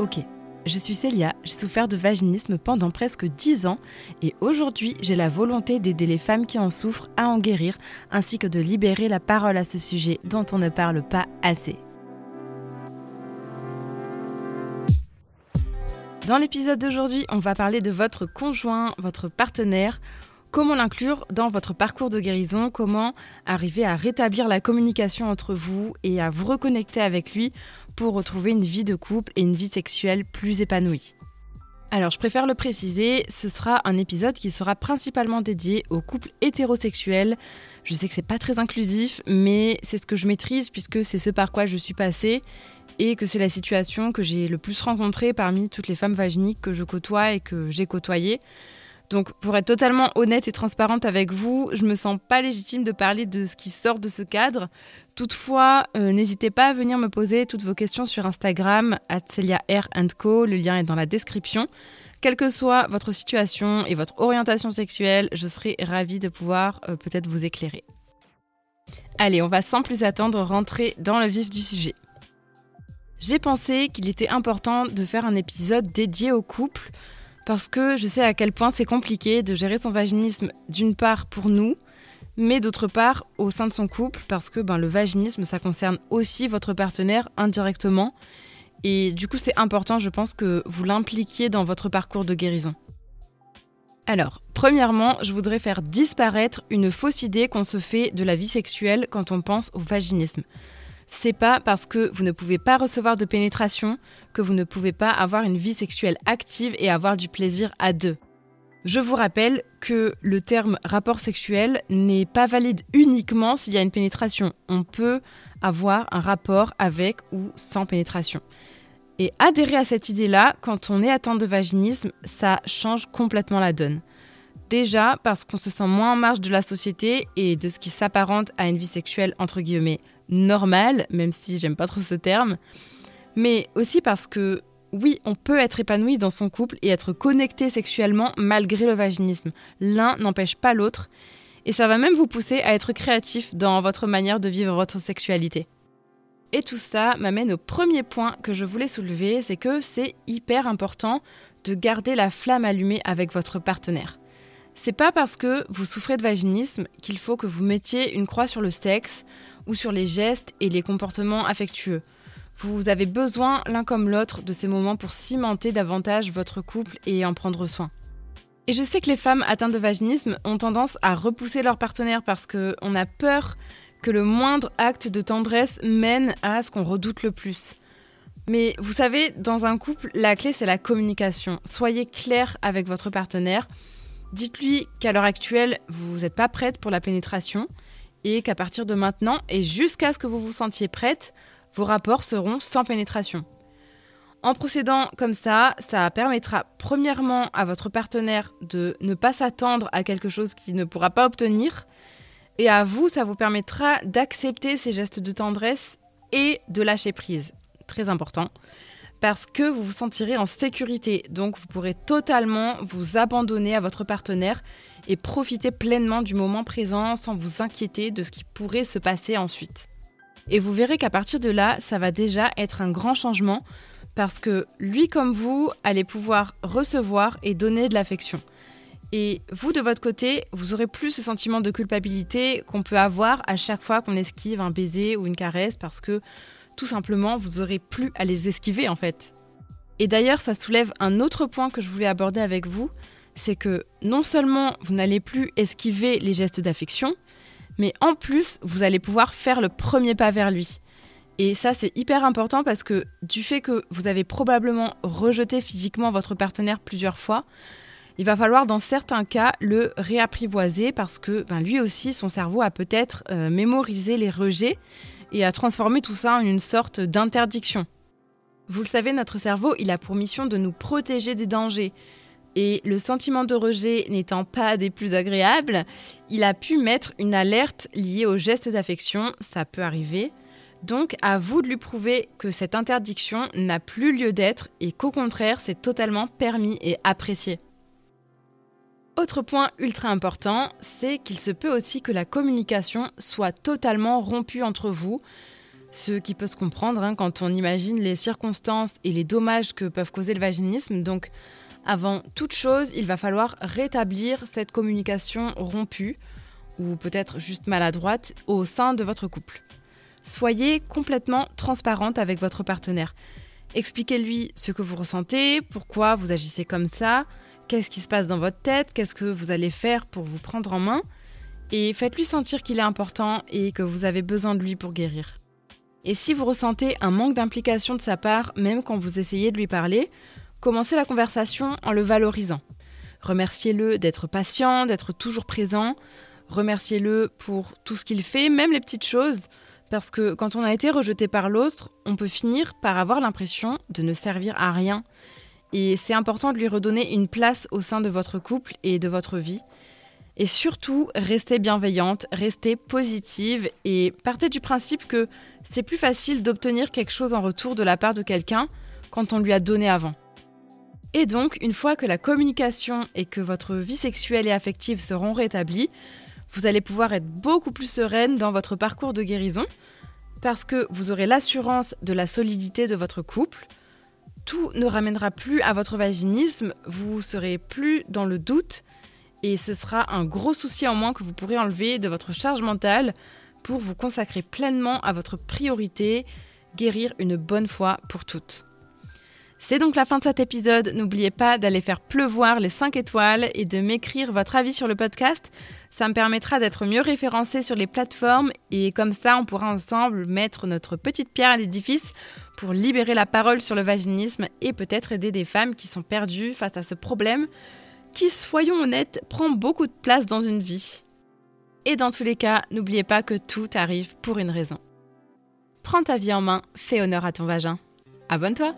Ok, je suis Célia, j'ai souffert de vaginisme pendant presque 10 ans et aujourd'hui j'ai la volonté d'aider les femmes qui en souffrent à en guérir ainsi que de libérer la parole à ce sujet dont on ne parle pas assez. Dans l'épisode d'aujourd'hui, on va parler de votre conjoint, votre partenaire, comment l'inclure dans votre parcours de guérison, comment arriver à rétablir la communication entre vous et à vous reconnecter avec lui pour retrouver une vie de couple et une vie sexuelle plus épanouie. Alors, je préfère le préciser, ce sera un épisode qui sera principalement dédié aux couples hétérosexuels. Je sais que c'est pas très inclusif, mais c'est ce que je maîtrise puisque c'est ce par quoi je suis passée et que c'est la situation que j'ai le plus rencontrée parmi toutes les femmes vaginiques que je côtoie et que j'ai côtoyées. Donc, pour être totalement honnête et transparente avec vous, je me sens pas légitime de parler de ce qui sort de ce cadre. Toutefois, euh, n'hésitez pas à venir me poser toutes vos questions sur Instagram, Co. Le lien est dans la description. Quelle que soit votre situation et votre orientation sexuelle, je serai ravie de pouvoir euh, peut-être vous éclairer. Allez, on va sans plus attendre rentrer dans le vif du sujet. J'ai pensé qu'il était important de faire un épisode dédié au couple parce que je sais à quel point c'est compliqué de gérer son vaginisme d'une part pour nous, mais d'autre part au sein de son couple, parce que ben, le vaginisme, ça concerne aussi votre partenaire indirectement. Et du coup, c'est important, je pense, que vous l'impliquiez dans votre parcours de guérison. Alors, premièrement, je voudrais faire disparaître une fausse idée qu'on se fait de la vie sexuelle quand on pense au vaginisme c'est pas parce que vous ne pouvez pas recevoir de pénétration que vous ne pouvez pas avoir une vie sexuelle active et avoir du plaisir à deux. Je vous rappelle que le terme rapport sexuel n'est pas valide uniquement s'il y a une pénétration. On peut avoir un rapport avec ou sans pénétration. Et adhérer à cette idée-là, quand on est atteint de vaginisme, ça change complètement la donne. Déjà parce qu'on se sent moins en marge de la société et de ce qui s'apparente à une vie sexuelle entre guillemets normal, même si j'aime pas trop ce terme, mais aussi parce que oui, on peut être épanoui dans son couple et être connecté sexuellement malgré le vaginisme. L'un n'empêche pas l'autre, et ça va même vous pousser à être créatif dans votre manière de vivre votre sexualité. Et tout ça m'amène au premier point que je voulais soulever, c'est que c'est hyper important de garder la flamme allumée avec votre partenaire. C'est pas parce que vous souffrez de vaginisme qu'il faut que vous mettiez une croix sur le sexe ou sur les gestes et les comportements affectueux. Vous avez besoin l'un comme l'autre de ces moments pour cimenter davantage votre couple et en prendre soin. Et je sais que les femmes atteintes de vaginisme ont tendance à repousser leur partenaire parce qu'on a peur que le moindre acte de tendresse mène à ce qu'on redoute le plus. Mais vous savez, dans un couple, la clé c'est la communication. Soyez clair avec votre partenaire. Dites-lui qu'à l'heure actuelle, vous n'êtes pas prête pour la pénétration et qu'à partir de maintenant et jusqu'à ce que vous vous sentiez prête, vos rapports seront sans pénétration. En procédant comme ça, ça permettra premièrement à votre partenaire de ne pas s'attendre à quelque chose qu'il ne pourra pas obtenir, et à vous, ça vous permettra d'accepter ces gestes de tendresse et de lâcher prise. Très important. Parce que vous vous sentirez en sécurité, donc vous pourrez totalement vous abandonner à votre partenaire et profiter pleinement du moment présent sans vous inquiéter de ce qui pourrait se passer ensuite. Et vous verrez qu'à partir de là, ça va déjà être un grand changement parce que lui comme vous allez pouvoir recevoir et donner de l'affection. Et vous de votre côté, vous aurez plus ce sentiment de culpabilité qu'on peut avoir à chaque fois qu'on esquive un baiser ou une caresse parce que tout simplement vous aurez plus à les esquiver en fait. Et d'ailleurs, ça soulève un autre point que je voulais aborder avec vous, c'est que non seulement vous n'allez plus esquiver les gestes d'affection, mais en plus, vous allez pouvoir faire le premier pas vers lui. Et ça, c'est hyper important parce que du fait que vous avez probablement rejeté physiquement votre partenaire plusieurs fois, il va falloir dans certains cas le réapprivoiser parce que ben, lui aussi, son cerveau a peut-être euh, mémorisé les rejets et a transformé tout ça en une sorte d'interdiction. Vous le savez, notre cerveau, il a pour mission de nous protéger des dangers. Et le sentiment de rejet n'étant pas des plus agréables, il a pu mettre une alerte liée au geste d'affection, ça peut arriver. Donc à vous de lui prouver que cette interdiction n'a plus lieu d'être et qu'au contraire c'est totalement permis et apprécié. Autre point ultra important, c'est qu'il se peut aussi que la communication soit totalement rompue entre vous. Ce qui peut se comprendre hein, quand on imagine les circonstances et les dommages que peuvent causer le vaginisme. Donc, avant toute chose, il va falloir rétablir cette communication rompue, ou peut-être juste maladroite, au sein de votre couple. Soyez complètement transparente avec votre partenaire. Expliquez-lui ce que vous ressentez, pourquoi vous agissez comme ça, qu'est-ce qui se passe dans votre tête, qu'est-ce que vous allez faire pour vous prendre en main, et faites-lui sentir qu'il est important et que vous avez besoin de lui pour guérir. Et si vous ressentez un manque d'implication de sa part, même quand vous essayez de lui parler, commencez la conversation en le valorisant. Remerciez-le d'être patient, d'être toujours présent. Remerciez-le pour tout ce qu'il fait, même les petites choses. Parce que quand on a été rejeté par l'autre, on peut finir par avoir l'impression de ne servir à rien. Et c'est important de lui redonner une place au sein de votre couple et de votre vie. Et surtout, restez bienveillante, restez positive et partez du principe que c'est plus facile d'obtenir quelque chose en retour de la part de quelqu'un quand on lui a donné avant. Et donc, une fois que la communication et que votre vie sexuelle et affective seront rétablies, vous allez pouvoir être beaucoup plus sereine dans votre parcours de guérison parce que vous aurez l'assurance de la solidité de votre couple. Tout ne ramènera plus à votre vaginisme, vous serez plus dans le doute et ce sera un gros souci en moins que vous pourrez enlever de votre charge mentale pour vous consacrer pleinement à votre priorité, guérir une bonne fois pour toutes. C'est donc la fin de cet épisode. N'oubliez pas d'aller faire pleuvoir les 5 étoiles et de m'écrire votre avis sur le podcast. Ça me permettra d'être mieux référencé sur les plateformes et comme ça, on pourra ensemble mettre notre petite pierre à l'édifice pour libérer la parole sur le vaginisme et peut-être aider des femmes qui sont perdues face à ce problème qui, soyons honnêtes, prend beaucoup de place dans une vie. Et dans tous les cas, n'oubliez pas que tout arrive pour une raison. Prends ta vie en main, fais honneur à ton vagin. Abonne-toi